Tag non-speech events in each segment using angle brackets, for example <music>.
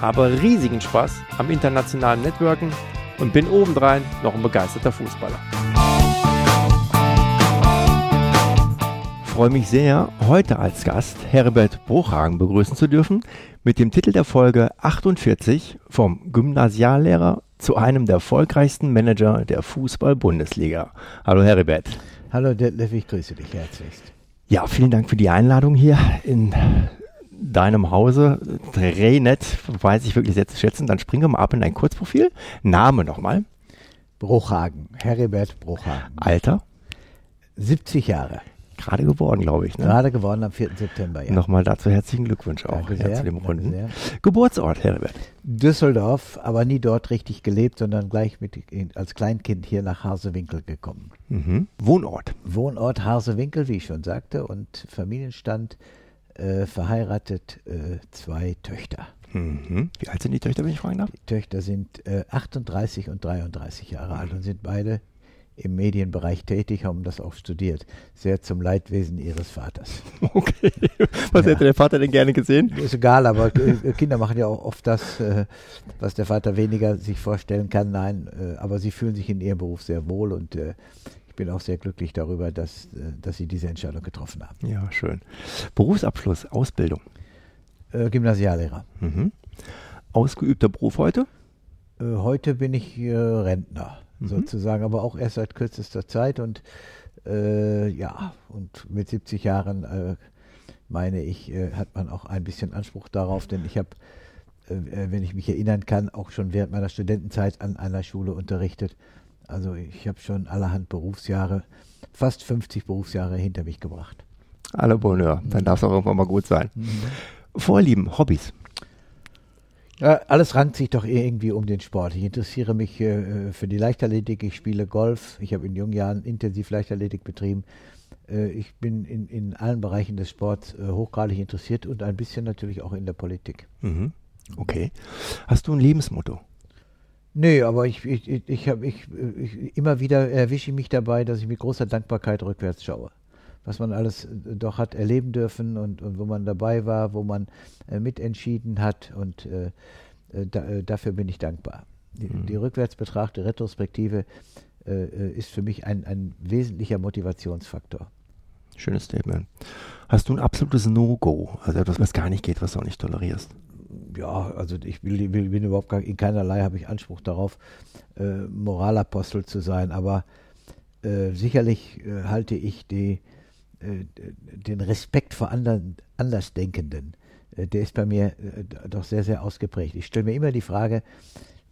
habe riesigen Spaß am internationalen Networken und bin obendrein noch ein begeisterter Fußballer. Ich freue mich sehr, heute als Gast Herbert Bruchhagen begrüßen zu dürfen mit dem Titel der Folge 48 vom Gymnasiallehrer zu einem der erfolgreichsten Manager der Fußball-Bundesliga. Hallo Herbert. Hallo Detlef, ich grüße dich herzlichst. Ja, vielen Dank für die Einladung hier in deinem Hause Drehnet weiß ich wirklich sehr zu schätzen. Dann springen wir mal ab in dein Kurzprofil. Name nochmal. Bruchhagen, Heribert Bruchhagen. Alter? 70 Jahre. Gerade geworden, glaube ich. Ne? Gerade geworden am 4. September, ja. Nochmal dazu herzlichen Glückwunsch auch ja, zu dem Runden. Geburtsort, Heribert? Düsseldorf, aber nie dort richtig gelebt, sondern gleich mit, als Kleinkind hier nach Harsewinkel gekommen. Mhm. Wohnort? Wohnort Harsewinkel, wie ich schon sagte, und Familienstand äh, verheiratet, äh, zwei Töchter. Mhm. Wie alt sind die Töchter, wenn ich fragen darf? Die Töchter sind äh, 38 und 33 Jahre alt und sind beide im Medienbereich tätig, haben das auch studiert. Sehr zum Leidwesen ihres Vaters. <laughs> Okay. Was ja. hätte der Vater denn gerne gesehen? Ist egal, aber äh, Kinder machen ja auch oft das, äh, was der Vater weniger sich vorstellen kann. Nein, aber sie fühlen sich in ihrem Beruf sehr wohl und ich bin auch sehr glücklich darüber, dass, äh, dass Sie diese Entscheidung getroffen haben. Ja, schön. Berufsabschluss, Ausbildung? Äh, Gymnasiallehrer. Mhm. Ausgeübter Beruf heute? Äh, heute bin ich äh, Rentner mhm. sozusagen, aber auch erst seit kürzester Zeit und äh, ja, und mit 70 Jahren meine ich, hat man auch ein bisschen Anspruch darauf, denn ich habe wenn ich mich erinnern kann, auch schon während meiner Studentenzeit an einer Schule unterrichtet also ich habe schon allerhand Berufsjahre, fast 50 Berufsjahre hinter mich gebracht. Alle Bonheur, dann darf es auch irgendwann mal gut sein. Mhm. Vorlieben, Hobbys. Ja, alles rankt sich doch irgendwie um den Sport. Ich interessiere mich äh, für die Leichtathletik, ich spiele Golf, ich habe in jungen Jahren intensiv Leichtathletik betrieben. Äh, ich bin in, in allen Bereichen des Sports äh, hochgradig interessiert und ein bisschen natürlich auch in der Politik. Mhm. Okay. Hast du ein Lebensmotto? Nee, aber ich, ich, ich, hab, ich, ich, immer wieder erwische ich mich dabei, dass ich mit großer Dankbarkeit rückwärts schaue. Was man alles äh, doch hat erleben dürfen und, und wo man dabei war, wo man äh, mitentschieden hat und äh, äh da, äh, dafür bin ich dankbar. Die, mhm. die rückwärtsbetrachte Retrospektive äh, ist für mich ein, ein wesentlicher Motivationsfaktor. Schönes Statement. Hast du ein absolutes No-Go, also etwas, was gar nicht geht, was du auch nicht tolerierst? Ja, also ich will, will, bin überhaupt gar, in keinerlei habe ich Anspruch darauf, äh, Moralapostel zu sein, aber äh, sicherlich äh, halte ich die, äh, den Respekt vor anderen, Andersdenkenden, äh, der ist bei mir äh, doch sehr, sehr ausgeprägt. Ich stelle mir immer die Frage,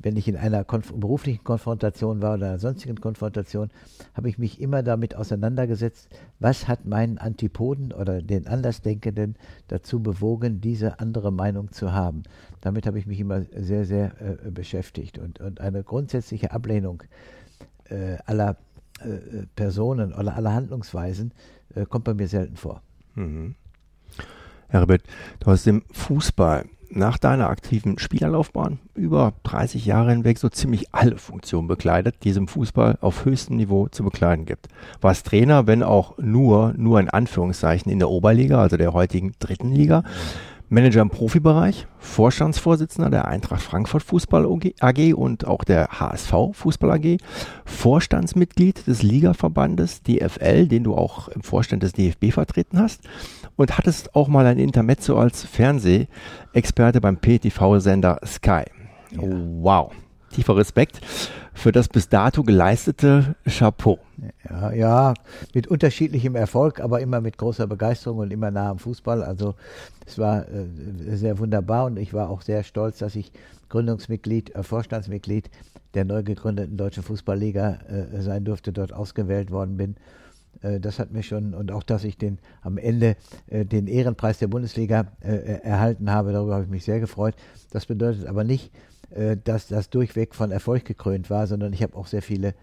wenn ich in einer konf beruflichen Konfrontation war oder einer sonstigen Konfrontation, habe ich mich immer damit auseinandergesetzt, was hat meinen Antipoden oder den Andersdenkenden dazu bewogen, diese andere Meinung zu haben. Damit habe ich mich immer sehr, sehr äh, beschäftigt. Und, und, eine grundsätzliche Ablehnung äh, aller äh, Personen oder aller Handlungsweisen äh, kommt bei mir selten vor. Mhm. Herbert, du hast im Fußball nach deiner aktiven Spielerlaufbahn über 30 Jahre hinweg so ziemlich alle Funktionen bekleidet, die es im Fußball auf höchstem Niveau zu bekleiden gibt. Warst Trainer, wenn auch nur, nur in Anführungszeichen in der Oberliga, also der heutigen dritten Liga. Manager im Profibereich, Vorstandsvorsitzender der Eintracht Frankfurt Fußball AG und auch der HSV Fußball AG, Vorstandsmitglied des Ligaverbandes DFL, den du auch im Vorstand des DFB vertreten hast und hattest auch mal ein Intermezzo als Fernsehexperte beim PTV-Sender Sky. Ja. Wow. Tiefer Respekt für das bis dato geleistete Chapeau. Ja, ja, mit unterschiedlichem Erfolg, aber immer mit großer Begeisterung und immer nah am Fußball. Also es war äh, sehr wunderbar und ich war auch sehr stolz, dass ich Gründungsmitglied, äh, Vorstandsmitglied der neu gegründeten Deutschen Fußballliga äh, sein durfte, dort ausgewählt worden bin. Äh, das hat mir schon, und auch, dass ich den am Ende äh, den Ehrenpreis der Bundesliga äh, erhalten habe, darüber habe ich mich sehr gefreut. Das bedeutet aber nicht, dass das durchweg von Erfolg gekrönt war, sondern ich habe auch sehr viele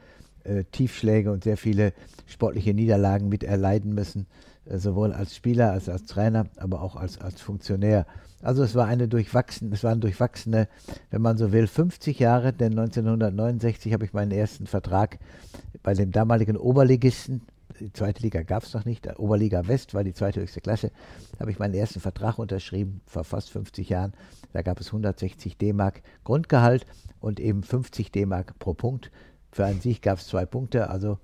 Tiefschläge und sehr viele sportliche Niederlagen mit erleiden müssen, sowohl als Spieler als als Trainer, aber auch als, als Funktionär. Also es war eine durchwachsene, es waren durchwachsene, wenn man so will, 50 Jahre, denn 1969 habe ich meinen ersten Vertrag bei dem damaligen Oberligisten die zweite Liga gab es noch nicht. Oberliga West war die zweite höchste Klasse. Da habe ich meinen ersten Vertrag unterschrieben vor fast 50 Jahren. Da gab es 160 D-Mark Grundgehalt und eben 50 D-Mark pro Punkt. Für einen Sieg gab es zwei Punkte. Also,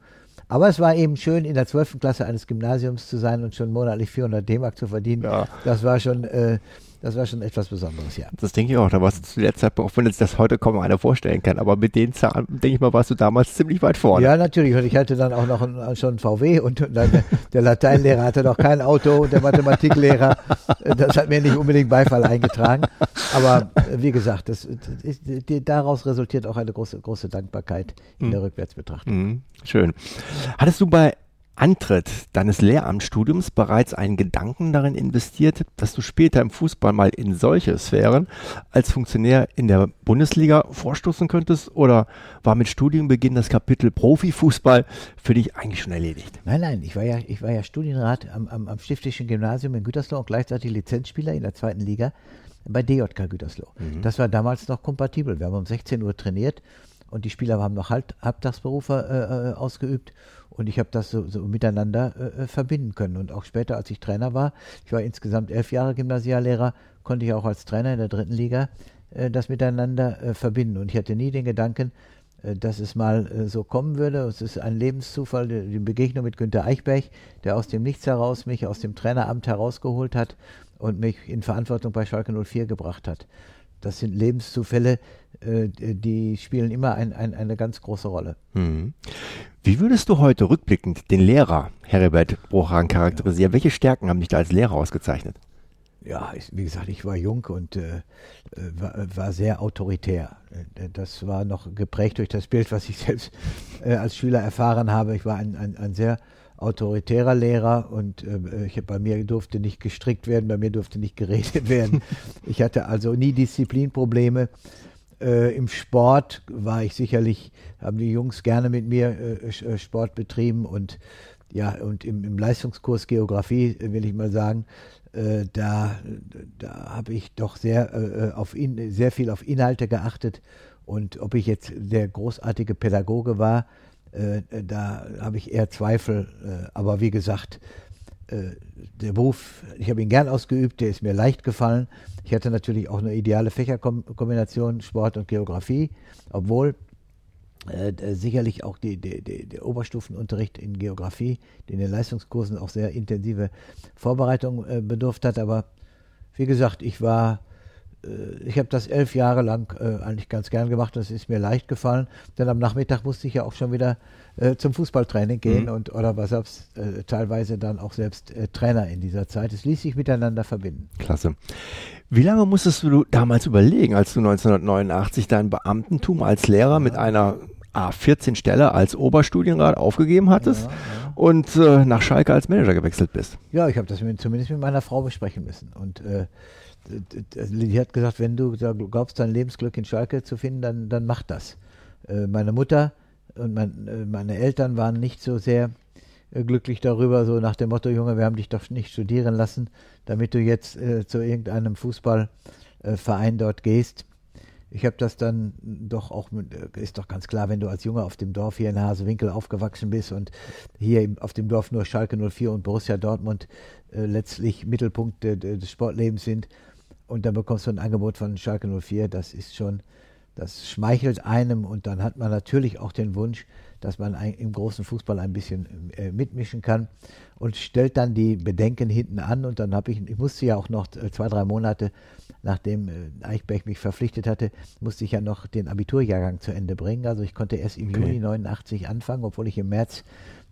aber es war eben schön, in der 12. Klasse eines Gymnasiums zu sein und schon monatlich 400 D-Mark zu verdienen. Ja. Das war schon äh, das war schon etwas Besonderes, ja. Das denke ich auch. Da warst du zu der Zeit, auch wenn jetzt das heute kaum einer vorstellen kann, aber mit den Zahlen, denke ich mal, warst du damals ziemlich weit vorne. Ja, natürlich. Und ich hatte dann auch noch ein, schon VW und dann, der Lateinlehrer hatte noch kein Auto und der Mathematiklehrer, das hat mir nicht unbedingt Beifall eingetragen. Aber wie gesagt, das, das, daraus resultiert auch eine große, große Dankbarkeit in der mhm. Rückwärtsbetrachtung. Mhm. Schön. Hattest du bei Antritt deines Lehramtsstudiums bereits einen Gedanken darin investiert, dass du später im Fußball mal in solche Sphären als Funktionär in der Bundesliga vorstoßen könntest? Oder war mit Studienbeginn das Kapitel Profifußball für dich eigentlich schon erledigt? Nein, nein, ich war ja, ich war ja Studienrat am, am, am Stiftlichen Gymnasium in Gütersloh und gleichzeitig Lizenzspieler in der zweiten Liga bei DJK Gütersloh. Mhm. Das war damals noch kompatibel. Wir haben um 16 Uhr trainiert und die Spieler haben noch halt Halbtagsberufe äh, äh, ausgeübt und ich habe das so, so miteinander äh, äh, verbinden können. Und auch später, als ich Trainer war, ich war insgesamt elf Jahre Gymnasiallehrer, konnte ich auch als Trainer in der dritten Liga äh, das miteinander äh, verbinden. Und ich hatte nie den Gedanken, dass es mal so kommen würde. Es ist ein Lebenszufall, die Begegnung mit Günter Eichberg, der aus dem Nichts heraus mich aus dem Traineramt herausgeholt hat und mich in Verantwortung bei Schalke 04 gebracht hat. Das sind Lebenszufälle, äh, die spielen immer ein, ein, eine ganz große Rolle. Mhm. Wie würdest du heute rückblickend den Lehrer Heribert Bruchran charakterisieren? Ja. Welche Stärken haben dich da als Lehrer ausgezeichnet? Ja, ich, wie gesagt, ich war jung und äh, war, war, sehr autoritär. Das war noch geprägt durch das Bild, was ich selbst äh, als Schüler erfahren habe. Ich war ein, ein, ein sehr autoritärer Lehrer und äh, ich, bei mir durfte nicht gestrickt werden, bei mir durfte nicht geredet werden. <laughs> Ich hatte also nie Disziplinprobleme. Äh, Im Sport war ich sicherlich, haben die Jungs gerne mit mir äh, äh Sport betrieben und ja, und im, im Leistungskurs Geografie, äh, will ich mal sagen, äh, da, da habe ich doch sehr, auf in, sehr viel auf Inhalte geachtet. Und ob ich jetzt der großartige Pädagoge war, äh, da habe ich eher Zweifel. Äh, aber wie gesagt, äh, der Beruf, ich habe ihn gern ausgeübt, der ist mir leicht gefallen. Ich hatte natürlich auch eine ideale Fächerkombination Sport und Geografie, obwohl äh, sicherlich auch die, die, die, der Oberstufenunterricht in Geografie, in den Leistungskursen auch sehr intensive Vorbereitung äh, bedurft hat. Aber wie gesagt, ich war äh, ich habe das elf Jahre lang äh, eigentlich ganz gern gemacht. Das ist mir leicht gefallen. Denn am Nachmittag musste ich ja auch schon wieder äh, zum Fußballtraining gehen mhm. und oder war selbst äh, teilweise dann auch selbst äh, Trainer in dieser Zeit. Es ließ sich miteinander verbinden. Klasse. Wie lange musstest du damals überlegen, als du 1989 dein Beamtentum als Lehrer ja. mit einer A14 Stelle als Oberstudienrat aufgegeben hattest ja, ja. und äh, nach Schalke als Manager gewechselt bist? Ja, ich habe das mit, zumindest mit meiner Frau besprechen müssen und die hat gesagt, wenn du glaubst, dein Lebensglück in Schalke zu finden, dann, dann mach das. Äh, meine Mutter und mein, äh, meine Eltern waren nicht so sehr äh, glücklich darüber, so nach dem Motto, Junge, wir haben dich doch nicht studieren lassen, damit du jetzt äh, zu irgendeinem Fußballverein dort gehst. Ich habe das dann doch auch, ist doch ganz klar, wenn du als Junge auf dem Dorf hier in Hasewinkel aufgewachsen bist und hier auf dem Dorf nur Schalke 04 und Borussia Dortmund äh, letztlich Mittelpunkt des Sportlebens sind, und dann bekommst du ein Angebot von Schalke 04, das ist schon, das schmeichelt einem und dann hat man natürlich auch den Wunsch, dass man ein, im großen Fußball ein bisschen äh, mitmischen kann und stellt dann die Bedenken hinten an und dann habe ich, ich musste ja auch noch äh, zwei, drei Monate, nachdem äh, Eichberg mich verpflichtet hatte, musste ich ja noch den Abiturjahrgang zu Ende bringen. Also ich konnte erst im okay. Juni 89 anfangen, obwohl ich im März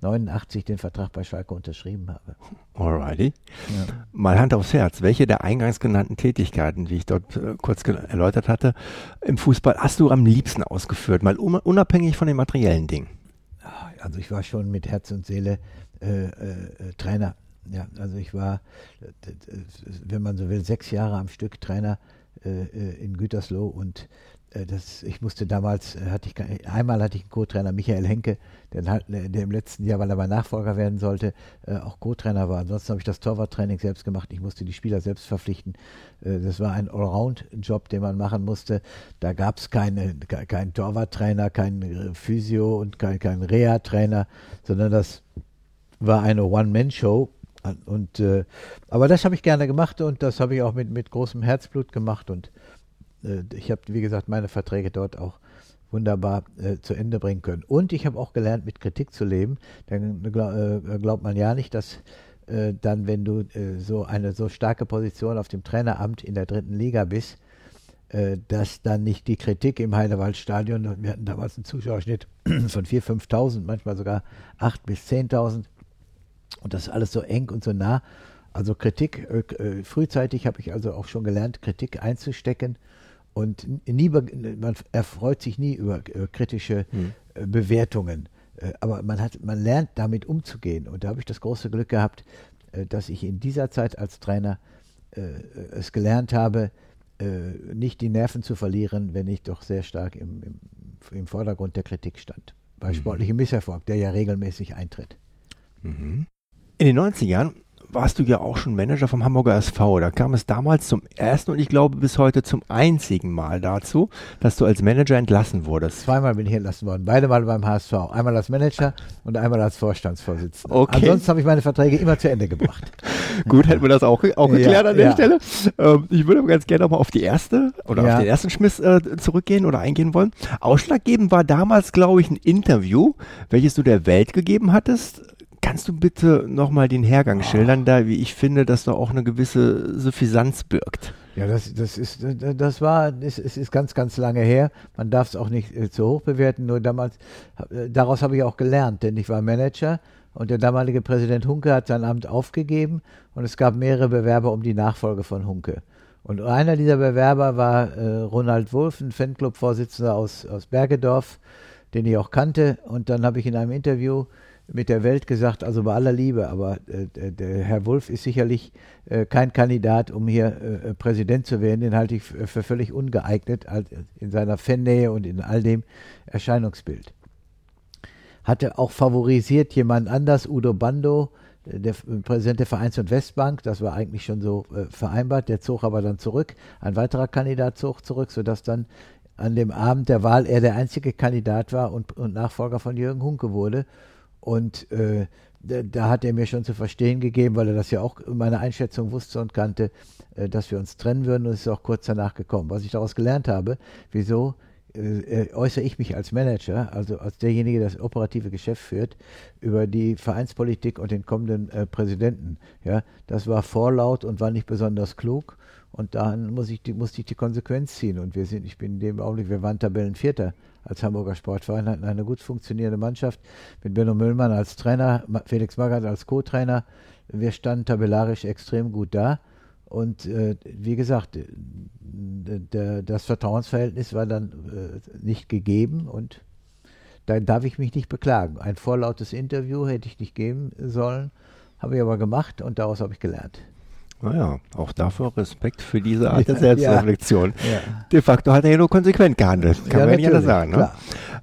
89 den Vertrag bei Schalke unterschrieben habe. Alrighty. Ja. Mal Hand aufs Herz. Welche der eingangs genannten Tätigkeiten, die ich dort äh, kurz erläutert hatte, im Fußball hast du am liebsten ausgeführt? Mal unabhängig von den materiellen Dingen. Also ich war schon mit Herz und Seele äh, Trainer. Ja, also ich war, wenn man so will, sechs Jahre am Stück Trainer in Gütersloh und äh, das, ich musste damals, äh, hatte ich, einmal hatte ich einen Co-Trainer, Michael Henke, der, der, im letzten Jahr, weil er mein Nachfolger werden sollte, äh, auch Co-Trainer war. Ansonsten habe ich das Torwarttraining selbst gemacht. Ich musste die Spieler selbst verpflichten. Das war ein Allround-Job, den man machen musste. Da gab es keine, keinen Torwarttrainer, keinen Physio und keinen kein Reha-Trainer, sondern das war eine One-Man-Show. Und, aber das habe ich gerne gemacht und das habe ich auch mit, mit großem Herzblut gemacht und äh, ich habe, wie gesagt, meine Verträge dort auch wunderbar äh, zu Ende bringen können. Und ich habe auch gelernt, mit Kritik zu leben. Dann äh, glaubt man ja nicht, dass äh, dann, wenn du äh, so eine so starke Position auf dem Traineramt in der dritten Liga bist, äh, dass dann nicht die Kritik im Heidewaldstadion, wir hatten damals einen Zuschauerschnitt <clears throat> von 4.000, 5.000, manchmal sogar 8.000 bis 10.000 und das ist alles so eng und so nah. Also Kritik, frühzeitig habe ich also auch schon gelernt, Kritik einzustecken und nie, man erfreut sich nie über äh, kritische hm. Äh, Bewertungen. Äh, aber man, hat, man lernt damit umzugehen. Und da habe ich das große Glück gehabt, dass ich in dieser Zeit als Trainer es gelernt habe, nicht die Nerven zu verlieren, wenn ich doch sehr stark im, im, im Vordergrund der Kritik stand. Bei mhm. sportlichem Misserfolg, der ja regelmäßig eintritt. Mhm. In den 90ern warst du ja auch schon Manager vom Hamburger SV. Da kam es damals zum ersten und ich glaube bis heute zum einzigen Mal dazu, dass du als Manager entlassen wurdest. Zweimal bin ich entlassen worden, beide Mal beim HSV. Einmal als Manager und einmal als Vorstandsvorsitzender. Okay. Ansonsten habe ich meine Verträge immer zu Ende gebracht. <laughs> Gut, hätten wir das auch, auch geklärt ja, an der ja. Stelle. Ähm, ich würde aber ganz gerne nochmal auf die erste oder ja. auf den ersten Schmiss äh, zurückgehen oder eingehen wollen. Ausschlaggebend war damals, glaube ich, ein Interview, welches du der Welt gegeben hattest Kannst du bitte nochmal den Hergang oh. schildern, da wie ich finde, dass da auch eine gewisse Suffisanz birgt? Ja, das, das ist, das war, es ist, ist ganz, ganz lange her. Man darf es auch nicht äh, zu hoch bewerten. Nur damals, äh, daraus habe ich auch gelernt, denn ich war Manager und der damalige Präsident Hunke hat sein Amt aufgegeben und es gab mehrere Bewerber um die Nachfolge von Hunke. Und einer dieser Bewerber war äh, Ronald Wolf, ein Fanclub-Vorsitzender aus, aus Bergedorf, den ich auch kannte. Und dann habe ich in einem Interview mit der Welt gesagt, also bei aller Liebe, aber äh, der Herr Wulff ist sicherlich äh, kein Kandidat, um hier äh, äh Präsident zu werden. Den halte ich für völlig ungeeignet in seiner Fannähe und in all dem Erscheinungsbild. Hatte auch favorisiert jemand anders, Udo Bando, äh, der Präsident der Vereins- und Westbank, das war eigentlich schon so äh, vereinbart, der zog aber dann zurück. Ein weiterer Kandidat zog zurück, sodass dann an dem Abend der Wahl er der einzige Kandidat war und, und Nachfolger von Jürgen Hunke wurde. Und äh, da, hat er mir schon zu verstehen gegeben, weil er das ja auch meine Einschätzung wusste und kannte, äh, dass wir uns trennen würden und es ist auch kurz danach gekommen. Was ich daraus gelernt habe, wieso äh, äh, äußere ich mich als Manager, also als derjenige, der das operative Geschäft führt, über die Vereinspolitik und den kommenden äh, Präsidenten. Ja, das war vorlaut und war nicht besonders klug. Und dann muss ich die, musste ich die Konsequenz ziehen. Und wir sind, ich bin in dem Augenblick, wir waren Tabellenvierter als Hamburger Sportverein, hatten eine gut funktionierende Mannschaft mit Benno Müllmann als Trainer, Felix Magath als Co-Trainer. Wir standen tabellarisch extrem gut da. Und äh, wie gesagt, das Vertrauensverhältnis war dann äh, nicht gegeben und da darf ich mich nicht beklagen. Ein vorlautes Interview hätte ich nicht geben sollen, habe ich aber gemacht und daraus habe ich gelernt. Naja, auch dafür Respekt für diese Art <laughs> der Selbstreflexion. Ja, ja. De facto hat er ja nur konsequent gehandelt, kann ja, man ja nicht anders sagen. Ne?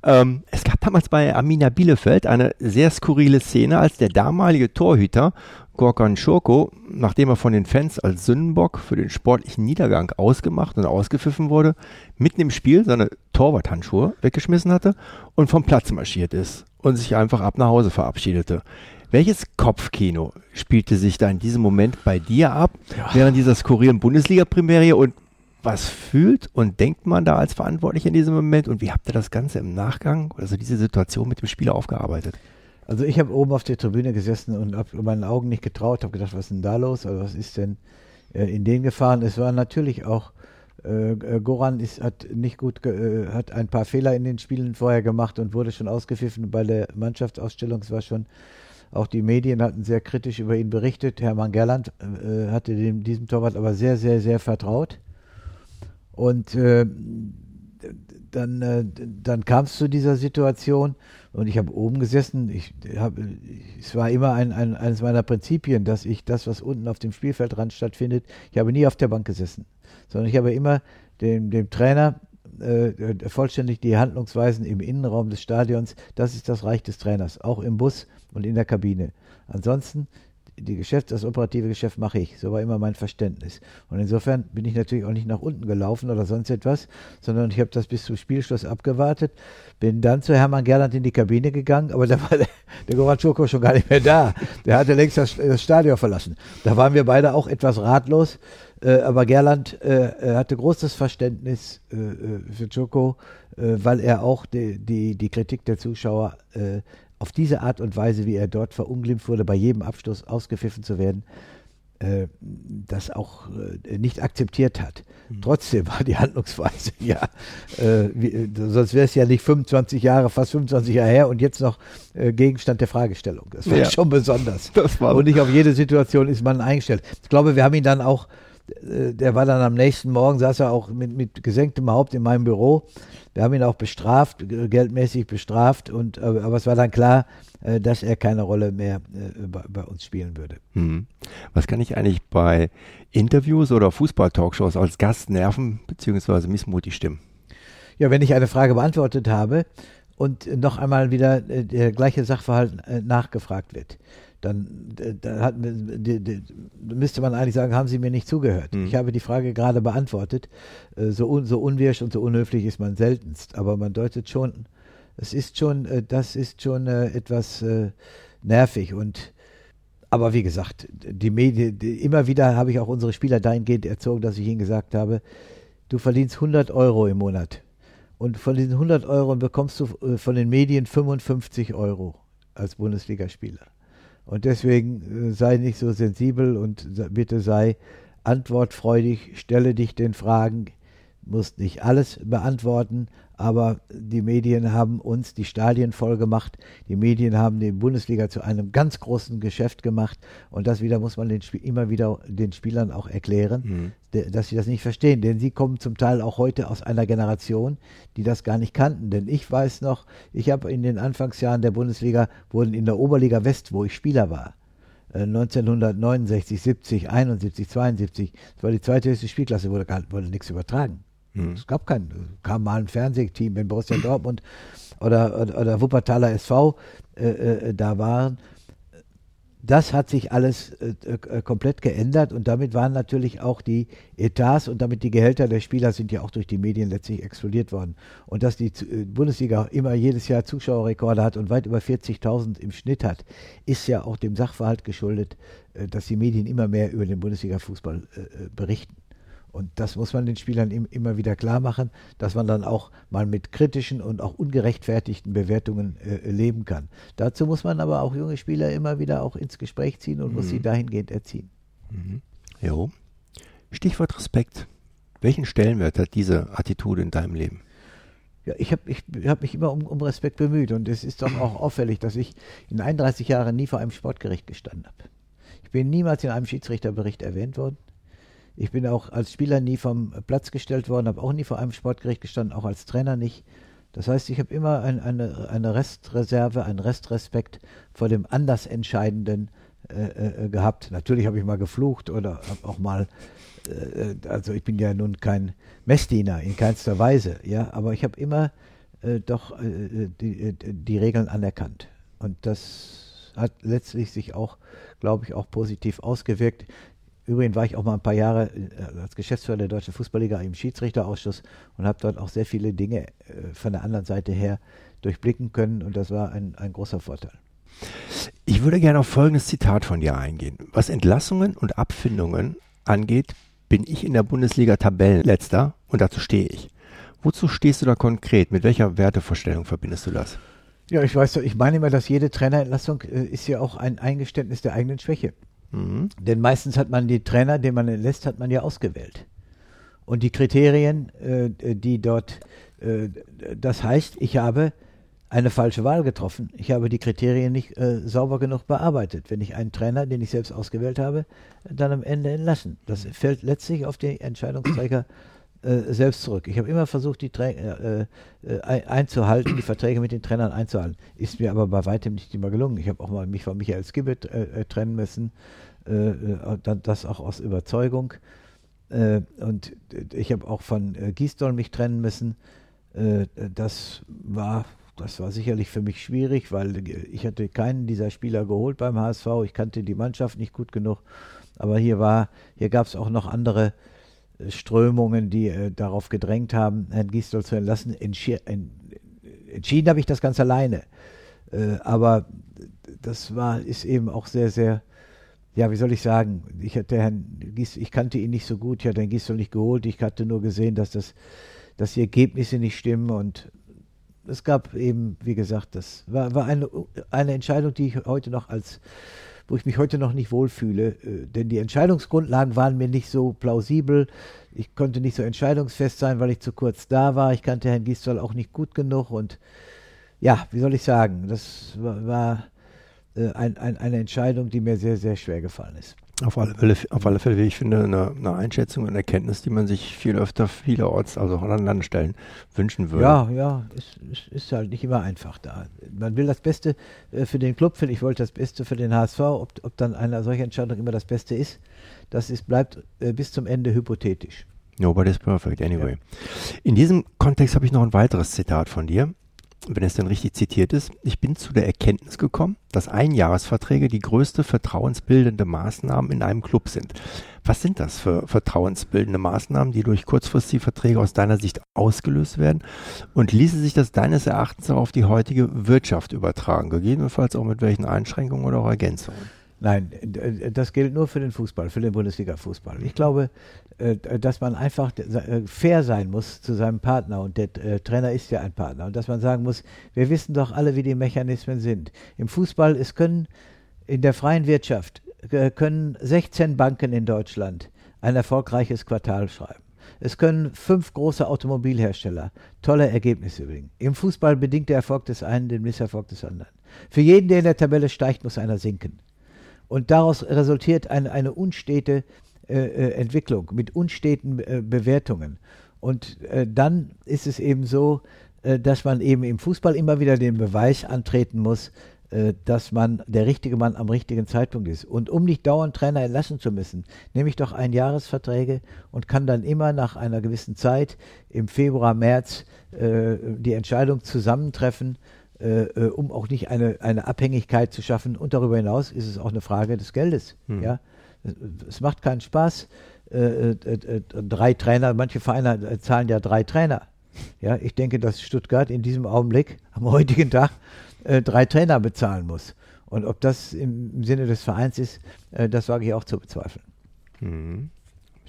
Ähm, es gab damals bei Amina Bielefeld eine sehr skurrile Szene, als der damalige Torhüter Gorkan Schurko, nachdem er von den Fans als Sündenbock für den sportlichen Niedergang ausgemacht und ausgepfiffen wurde, mitten im Spiel seine Torwarthandschuhe weggeschmissen hatte und vom Platz marschiert ist und sich einfach ab nach Hause verabschiedete. Welches Kopfkino spielte sich da in diesem Moment bei dir ab, ja. während dieser skurrilen Bundesliga-Primäre und was fühlt und denkt man da als Verantwortlicher in diesem Moment und wie habt ihr das Ganze im Nachgang, also diese Situation mit dem Spieler aufgearbeitet? Also ich habe oben auf der Tribüne gesessen und habe meinen Augen nicht getraut, habe gedacht, was ist denn da los, also was ist denn äh, in den gefahren? Es war natürlich auch äh, äh Goran ist, hat nicht gut, äh, hat ein paar Fehler in den Spielen vorher gemacht und wurde schon ausgepfiffen bei der Mannschaftsausstellung. Es war schon auch die Medien hatten sehr kritisch über ihn berichtet. Hermann Gerland äh, hatte dem, diesem Torwart aber sehr, sehr, sehr vertraut. Und äh, dann, äh, dann kam es zu dieser Situation und ich habe oben gesessen. Ich hab, es war immer ein, ein, eines meiner Prinzipien, dass ich das, was unten auf dem Spielfeldrand stattfindet, ich habe nie auf der Bank gesessen, sondern ich habe immer dem, dem Trainer äh, vollständig die Handlungsweisen im Innenraum des Stadions. Das ist das Reich des Trainers, auch im Bus und in der Kabine. Ansonsten die Geschäft, das operative Geschäft mache ich. So war immer mein Verständnis. Und insofern bin ich natürlich auch nicht nach unten gelaufen oder sonst etwas, sondern ich habe das bis zum Spielschluss abgewartet, bin dann zu Hermann Gerland in die Kabine gegangen, aber da war der, der Goratschoko schon gar nicht mehr da. Der hatte längst das, das Stadion verlassen. Da waren wir beide auch etwas ratlos. Äh, aber Gerland äh, hatte großes Verständnis äh, äh für Joko, äh, weil er auch die, die, die Kritik der Zuschauer äh, auf diese Art und Weise, wie er dort verunglimpft wurde, bei jedem Abstoß ausgepfiffen zu werden, äh, das auch äh, nicht akzeptiert hat. Mhm. Trotzdem war die Handlungsweise ja, äh, wie, sonst wäre es ja nicht 25 Jahre, fast 25 Jahre her und jetzt noch äh, Gegenstand der Fragestellung. Das war ja. schon besonders. und nicht auf jede Situation ist man eingestellt. Ich glaube, wir haben ihn dann auch äh, der war dann am nächsten Morgen, saß er auch mit, mit gesenktem Haupt in meinem Büro. Wir haben ihn auch bestraft, geldmäßig bestraft, und, äh, aber es war dann klar, äh, dass er keine Rolle mehr bei, bei uns spielen würde. Hm. Was kann ich eigentlich bei Interviews oder Fußball-Talkshows als Gast nerven bzw. missmutig stimmen? Ja, wenn ich eine Frage beantwortet habe und noch einmal wieder der gleiche Sachverhalt nachgefragt wird dann, dann hat, die, die, müsste man eigentlich sagen, haben Sie mir nicht zugehört. Mhm. Ich habe die Frage gerade beantwortet. Äh, so, un, so unwirsch und so unhöflich ist man seltenst, aber man deutet schon, es ist schon, äh, das ist schon äh, etwas nervig und aber wie gesagt, die Medien, die, immer wieder habe ich auch unsere Spieler dahingehend erzogen, dass ich ihnen gesagt habe, du verdienst 100 Euro im Monat und von diesen 100 Euro bekommst du von den Medien 55 Euro als Bundesligaspieler. Und deswegen äh, sei nicht so sensibel und bitte sei antwortfreudig, stelle dich den Fragen, musst nicht alles beantworten, aber die Medien haben uns die Stadien voll gemacht. Die Medien haben die Bundesliga zu einem ganz großen Geschäft gemacht. Und das wieder muss man den, immer wieder den Spielern auch erklären, mhm. dass sie das nicht verstehen. Denn sie kommen zum Teil auch heute aus einer Generation, die das gar nicht kannten. Denn ich weiß noch, ich habe in den Anfangsjahren der Bundesliga, wurden in der Oberliga West, wo ich Spieler war, 1969, 70, 71, 72, das war die zweithöchste Spielklasse, wurde, wurde nichts übertragen. Mhm. Es gab kein, kam mal ein Fernsehteam, wenn Borussia <clears throat> Dortmund oder, oder, oder Wuppertaler SV äh, äh, da waren. Das hat sich alles äh, äh, komplett geändert und damit waren natürlich auch die Etats und damit die Gehälter der Spieler sind ja auch durch die Medien letztlich explodiert worden. Und dass die äh, Bundesliga immer jedes Jahr Zuschauerrekorde hat und weit über 40.000 im Schnitt hat, ist ja auch dem Sachverhalt geschuldet, äh, dass die Medien immer mehr über den Bundesliga-Fußball berichten. Und das muss man den Spielern immer wieder klar machen, dass man dann auch mal mit kritischen und auch ungerechtfertigten Bewertungen äh, leben kann. Dazu muss man aber auch junge Spieler immer wieder auch ins Gespräch ziehen und mhm. muss sie dahingehend erziehen. Mhm. Jo. Stichwort Respekt. Welchen Stellenwert hat diese Attitude in deinem Leben? Ja, ich habe ich hab mich immer um, um Respekt bemüht und es ist doch auch <clears throat> auffällig, dass ich in 31 Jahren nie vor einem Sportgericht gestanden habe. Ich bin niemals in einem Schiedsrichterbericht erwähnt worden. Ich bin auch als Spieler nie vom Platz gestellt worden, habe auch nie vor einem Sportgericht gestanden, auch als Trainer nicht. Das heißt, ich habe immer ein, eine, eine Restreserve, einen Restrespekt vor dem Andersentscheidenden äh, äh, gehabt. Natürlich habe ich mal geflucht oder habe auch mal, äh, also ich bin ja nun kein Messdiener in keinster Weise, ja, aber ich habe immer äh, doch äh, die, äh, die Regeln anerkannt. Und das hat letztlich sich auch, glaube ich, auch positiv ausgewirkt. Übrigens war ich auch mal ein paar Jahre äh, als Geschäftsführer der Deutschen Fußballliga im Schiedsrichterausschuss und habe dort auch sehr viele Dinge äh, von der anderen Seite her durchblicken können und das war ein, ein großer Vorteil. Ich würde gerne auf folgendes Zitat von dir eingehen. Was Entlassungen und Abfindungen angeht, bin ich in der Bundesliga Tabellenletzter und dazu stehe ich. Wozu stehst du da konkret? Mit welcher Wertevorstellung verbindest du das? Ja, ich weiß, ich meine immer, dass jede Trainerentlassung äh, ist ja auch ein Eingeständnis der eigenen Schwäche. Mhm. Denn meistens hat man die Trainer, den man lässt, hat man ja ausgewählt. Und die Kriterien, äh, die dort, äh, das heißt, ich habe eine falsche Wahl getroffen. Ich habe die Kriterien nicht äh, sauber genug bearbeitet. Wenn ich einen Trainer, den ich selbst ausgewählt habe, dann am Ende entlassen. Das fällt letztlich auf die Entscheidungsträger äh, selbst zurück. Ich habe immer versucht, die Tra äh, äh, einzuhalten, die Verträge mit den Trainern einzuhalten. Ist mir aber bei weitem nicht immer gelungen. Ich habe auch mal mich von Michael Skibbe äh, trennen müssen, das auch aus Überzeugung. und ich habe auch von äh, Gisdol mich trennen müssen. das war das war sicherlich für mich schwierig, weil ich hatte keinen dieser Spieler geholt beim HSV. Ich kannte die Mannschaft nicht gut genug. Aber hier war, hier gab es auch noch andere Strömungen, die äh, darauf gedrängt haben, Herrn Gisdol zu entlassen. Entschi en entschieden habe ich das ganz alleine. Äh, aber das war, ist eben auch sehr, sehr, ja, wie soll ich sagen, ich hatte Herrn Gisdol, ich kannte ihn nicht so gut, ich hatte Herrn Gisdol nicht geholt, ich hatte nur gesehen, dass das, dass die Ergebnisse nicht stimmen und es gab eben, wie gesagt, das war, war eine, eine Entscheidung, die ich heute noch als wo ich mich heute noch nicht wohlfühle. Äh, denn die Entscheidungsgrundlagen waren mir nicht so plausibel. Ich konnte nicht so entscheidungsfest sein, weil ich zu kurz da war. Ich kannte Herrn Gisdol auch nicht gut genug. Und ja, wie soll ich sagen, das war, war äh, ein, ein, eine Entscheidung, die mir sehr, sehr schwer gefallen ist. Auf alle Fälle, auf alle Fälle wie ich finde, eine, eine Einschätzung und Erkenntnis, die man sich viel öfter vielerorts, also auch an anderen Stellen, wünschen würde. Ja, ja, ist, ist, ist halt nicht immer einfach da. Man will das Beste äh, für den Club, ich wollte das Beste für den HSV, ob, ob dann eine solche Entscheidung immer das Beste ist, das ist, bleibt äh, bis zum Ende hypothetisch. Nobody's perfect anyway. Ja. In diesem Kontext habe ich noch ein weiteres Zitat von dir wenn es denn richtig zitiert ist, ich bin zu der Erkenntnis gekommen, dass Einjahresverträge die größte vertrauensbildende Maßnahmen in einem Club sind. Was sind das für vertrauensbildende Maßnahmen, die durch kurzfristige Verträge aus deiner Sicht ausgelöst werden? Und ließe sich das deines Erachtens auch auf die heutige Wirtschaft übertragen, gegebenenfalls auch mit welchen Einschränkungen oder auch Ergänzungen? Nein, das gilt nur für den Fußball, für den Bundesliga-Fußball. Ich glaube, äh, dass man einfach äh, fair sein muss zu seinem Partner und der äh, Trainer ist ja ein Partner und dass man sagen muss, wir wissen doch alle, wie die Mechanismen sind. Im Fußball, es können in der freien Wirtschaft können 16 Banken in Deutschland ein erfolgreiches Quartal schreiben. Es können fünf große Automobilhersteller tolle Ergebnisse bringen. Im Fußball bedingt der Erfolg des einen den Misserfolg des anderen. Für jeden, der in der Tabelle steigt, muss einer sinken. Und daraus resultiert eine, eine unstete äh, äh, Entwicklung mit unsteten äh, Bewertungen. Und äh, dann ist es eben so, äh, dass man eben im Fußball immer wieder den Beweis antreten muss, äh, dass man der richtige Mann am richtigen Zeitpunkt ist. Und um nicht dauernd Trainer entlassen zu müssen, nehme ich doch Einjahresverträge und kann dann immer nach einer gewissen Zeit im Februar, März die Entscheidung zusammentreffen, äh, äh, um auch nicht eine, eine Abhängigkeit zu schaffen. Und darüber hinaus ist es auch eine Frage des Geldes. Hm. Ja? Es, macht keinen Spaß, äh, äh, äh drei Trainer, manche Vereine zahlen ja drei Trainer. Ja, ich denke, dass Stuttgart in diesem Augenblick, am heutigen Tag, drei Trainer bezahlen muss. Und ob das im, Sinne des Vereins ist, das wage ich auch zu bezweifeln. Mhm.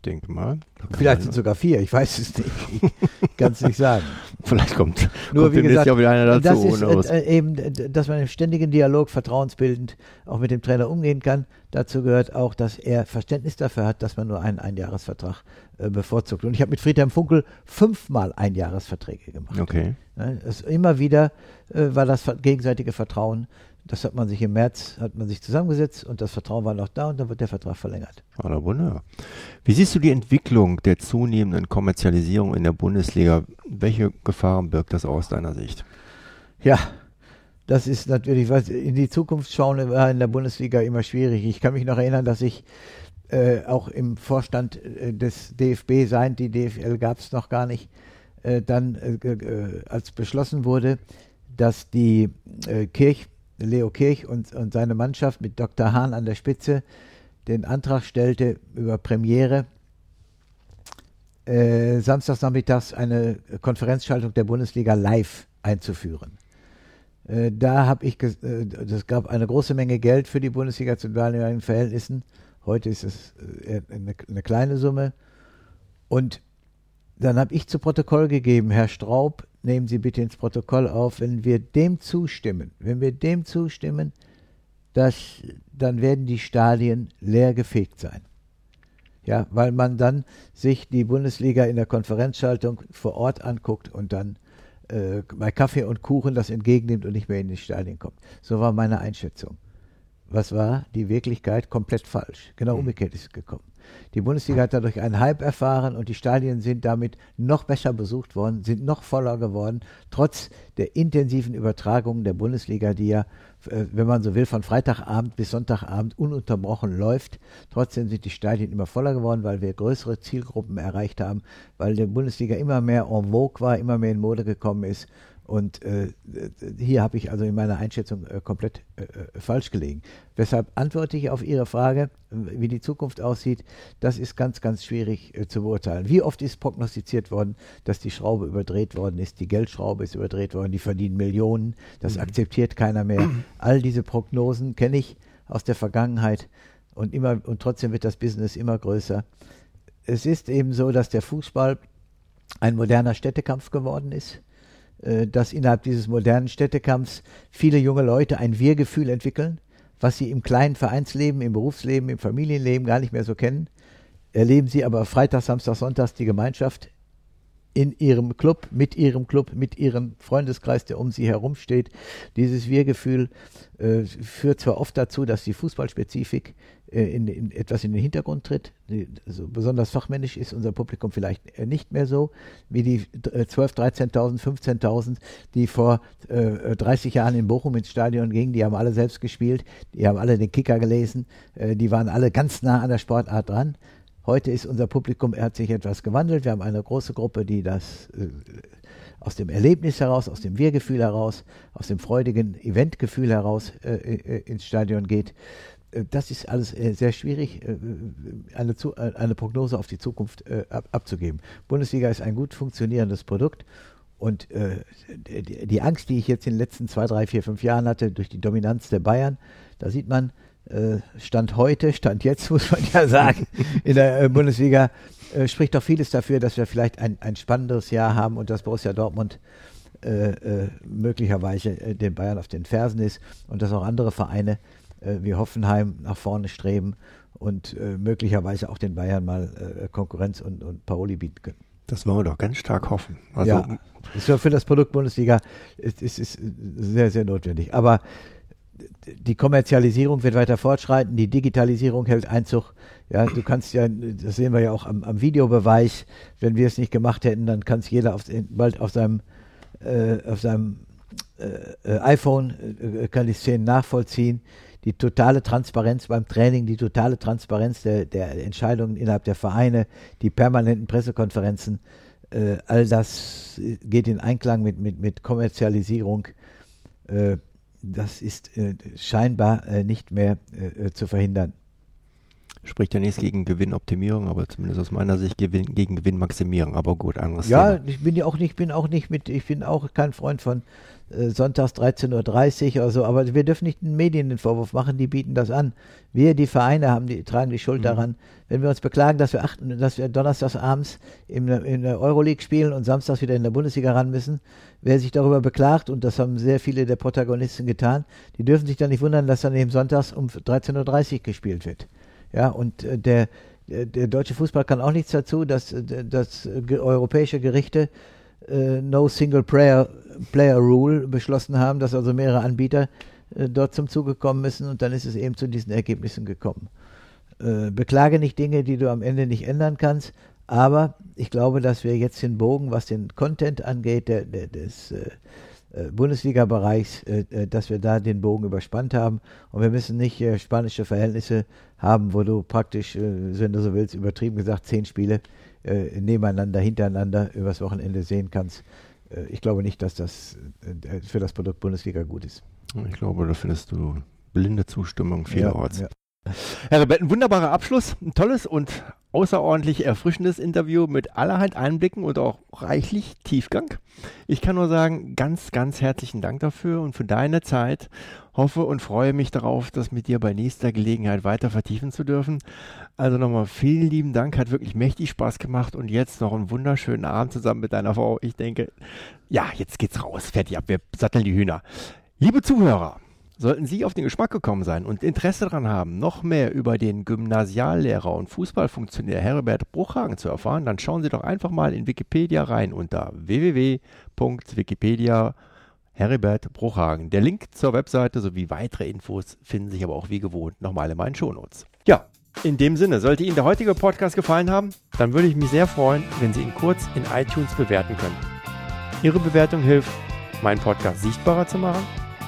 Denke mal. Vielleicht sind sogar vier, ich weiß es nicht. <laughs> Ich kann es nicht sagen. <laughs> Vielleicht kommt, Nur kommt wie gesagt, Jahr wieder einer dazu. Das ist äh, eben, dass man im ständigen Dialog vertrauensbildend auch mit dem Trainer umgehen kann. Dazu gehört auch, dass er Verständnis dafür hat, dass man nur einen Einjahresvertrag äh, bevorzugt. Und ich habe mit Friedhelm Funkel fünfmal Einjahresverträge gemacht. Okay. Ja, immer wieder äh, war das gegenseitige Vertrauen das hat man sich im März, hat man sich zusammengesetzt und das Vertrauen war noch da und dann wird der Vertrag verlängert. Ah, wunderbar. Wie siehst du die Entwicklung der zunehmenden Kommerzialisierung in der Bundesliga? Welche Gefahren birgt das aus deiner Sicht? Ja, das ist natürlich, was in die Zukunft schauen war in der Bundesliga immer schwierig. Ich kann mich noch erinnern, dass ich äh, auch im Vorstand äh, des DFB sein, die DFL gab es noch gar nicht, äh, dann äh, äh, als beschlossen wurde, dass die äh, Kirch Leo Kirch und, und seine Mannschaft mit Dr. Hahn an der Spitze den Antrag stellte, über Premiere äh, samstagsnachmittags eine Konferenzschaltung der Bundesliga live einzuführen. Äh, da habe ich, äh, das gab eine große Menge Geld für die Bundesliga zu damaligen Verhältnissen. Heute ist es äh, eine, eine kleine Summe. Und dann habe ich zu Protokoll gegeben, Herr Straub, nehmen Sie bitte ins Protokoll auf, wenn wir dem zustimmen, wenn wir dem zustimmen, dass, dann werden die Stadien leer gefegt sein. Ja, weil man dann sich die Bundesliga in der Konferenzschaltung vor Ort anguckt und dann äh, bei Kaffee und Kuchen das entgegennimmt und nicht mehr in die Stadien kommt. So war meine Einschätzung. Was war die Wirklichkeit? Komplett falsch. Genau mhm. umgekehrt ist es gekommen. Die Bundesliga hat dadurch einen Hype erfahren und die Stadien sind damit noch besser besucht worden, sind noch voller geworden, trotz der intensiven Übertragung der Bundesliga, die ja, äh, wenn man so will, von Freitagabend bis Sonntagabend ununterbrochen läuft. Trotzdem sind die Stadien immer voller geworden, weil wir größere Zielgruppen erreicht haben, weil die Bundesliga immer mehr en vogue war, immer mehr in Mode gekommen ist und äh, hier habe ich also in meiner Einschätzung äh, komplett äh, äh, falsch gelegen. Weshalb antworte ich auf Ihre Frage, wie die Zukunft aussieht. Das ist ganz, ganz schwierig äh, zu beurteilen. Wie oft ist prognostiziert worden, dass die Schraube überdreht worden ist, die Geldschraube ist überdreht worden, die verdienen Millionen, das mhm. akzeptiert keiner mehr. <clears throat> All diese Prognosen kenne ich aus der Vergangenheit und immer und trotzdem wird das Business immer größer. Es ist eben so, dass der Fußball ein moderner Städtekampf geworden ist äh, dass innerhalb dieses modernen Städtekampfs viele junge Leute ein Wir-Gefühl entwickeln, was sie im kleinen Vereinsleben, im Berufsleben, im Familienleben gar nicht mehr so kennen. Erleben sie aber Freitag, Samstag, Sonntags die Gemeinschaft in ihrem Club, mit ihrem Club, mit ihrem Freundeskreis, der um sie herum steht. Dieses Wir-Gefühl äh, führt zwar oft dazu, dass die Fußballspezifik äh, in, in, etwas in den Hintergrund tritt. Also besonders fachmännisch ist unser Publikum vielleicht äh, nicht mehr so wie die äh, 12, 13.000, 15.000, die vor äh, 30 Jahren in Bochum ins Stadion gingen. Die haben alle selbst gespielt, die haben alle den Kicker gelesen, äh, die waren alle ganz nah an der Sportart dran. Heute ist unser Publikum, hat sich etwas gewandelt. Wir haben eine große Gruppe, die das äh, aus dem Erlebnis heraus, aus dem Wir-Gefühl heraus, aus dem freudigen Eventgefühl heraus äh, äh ins Stadion geht. Äh, das ist alles äh, sehr schwierig, eine, eine, Prognose auf die Zukunft abzugeben. Bundesliga ist ein gut funktionierendes Produkt und die Angst, die ich jetzt in den letzten zwei, drei, vier, fünf Jahren hatte durch die Dominanz der Bayern, da sieht man, äh, Stand heute, Stand jetzt, <laughs> muss man ja sagen, in der äh, Bundesliga äh, spricht doch vieles dafür, dass wir vielleicht ein, ein spannenderes Jahr haben und dass Borussia Dortmund äh, äh, möglicherweise äh, den Bayern auf den Fersen ist und dass auch andere Vereine wie Hoffenheim nach vorne streben und möglicherweise auch den Bayern mal Konkurrenz und, und Paroli bieten können. Das wollen wir doch ganz stark hoffen. Also, ja, ist für das Produkt Bundesliga ist, ist, ist sehr, sehr notwendig. Aber die Kommerzialisierung wird weiter fortschreiten, die Digitalisierung hält Einzug. Ja, du kannst ja, das sehen wir ja auch am, am Videobeweis, wenn wir es nicht gemacht hätten, dann kann es jeder auf, bald auf seinem, äh, auf seinem äh, iPhone äh, kann die Szenen nachvollziehen. Die totale Transparenz beim Training, die totale Transparenz der, der Entscheidungen innerhalb der Vereine, die permanenten Pressekonferenzen, äh, all das geht in Einklang mit, mit, mit Kommerzialisierung. Das ist äh, scheinbar äh, nicht mehr äh, zu verhindern. Spricht ja nichts gegen Gewinnoptimierung, aber zumindest aus meiner Sicht Gewinn, gegen Gewinnmaximierung. Aber gut, anderes Ja, Thema. ich bin ja auch nicht, bin auch nicht mit, ich bin auch kein Freund von äh, sonntags 13.30 Uhr oder so, aber wir dürfen nicht den Medien den Vorwurf machen, die bieten das an. Wir, die Vereine, haben die, tragen die Schuld mhm. daran. Wenn wir uns beklagen, dass wir, achten, dass wir donnerstags abends in, in der Euroleague spielen und samstags wieder in der Bundesliga ran müssen, wer sich darüber beklagt, und das haben sehr viele der Protagonisten getan, die dürfen sich dann nicht wundern, dass dann eben sonntags um 13.30 Uhr gespielt wird. Ja, und äh, der, der deutsche Fußball kann auch nichts dazu, dass, dass europäische Gerichte äh, No Single Player, Player Rule beschlossen haben, dass also mehrere Anbieter äh, dort zum Zuge kommen müssen und dann ist es eben zu diesen Ergebnissen gekommen. Äh, beklage nicht Dinge, die du am Ende nicht ändern kannst, aber ich glaube, dass wir jetzt den Bogen, was den Content angeht, der, der, des äh, äh, Bundesliga-Bereichs, äh, äh, dass wir da den Bogen überspannt haben. Und wir müssen nicht spanische Verhältnisse haben, wo du praktisch, wenn du so willst, übertrieben gesagt, zehn Spiele nebeneinander, hintereinander übers Wochenende sehen kannst. ich glaube nicht, dass das für das Produkt Bundesliga gut ist. Ich glaube, da findest du blinde Zustimmung vielerorts. Ja, ja. Herr Rebett, ein wunderbarer Abschluss, ein tolles und außerordentlich erfrischendes Interview mit allerhand Einblicken und auch reichlich Tiefgang. Ich kann nur sagen, ganz, ganz herzlichen Dank dafür und für deine Zeit. Hoffe und freue mich darauf, das mit dir bei nächster Gelegenheit weiter vertiefen zu dürfen. Also nochmal vielen lieben Dank, hat wirklich mächtig Spaß gemacht und jetzt noch einen wunderschönen Abend zusammen mit deiner Frau. Ich denke, ja, jetzt geht's raus, fertig ab, wir satteln die Hühner. Liebe Zuhörer, Sollten Sie auf den Geschmack gekommen sein und Interesse daran haben, noch mehr über den Gymnasiallehrer und Fußballfunktionär Herbert Bruchhagen zu erfahren, dann schauen Sie doch einfach mal in Wikipedia rein unter www.wikipedia Heribert Bruchhagen. Der Link zur Webseite sowie weitere Infos finden sich aber auch wie gewohnt nochmal in meinen Shownotes. Ja, In dem Sinne, sollte Ihnen der heutige Podcast gefallen haben, dann würde ich mich sehr freuen, wenn Sie ihn kurz in iTunes bewerten können. Ihre Bewertung hilft, meinen Podcast sichtbarer zu machen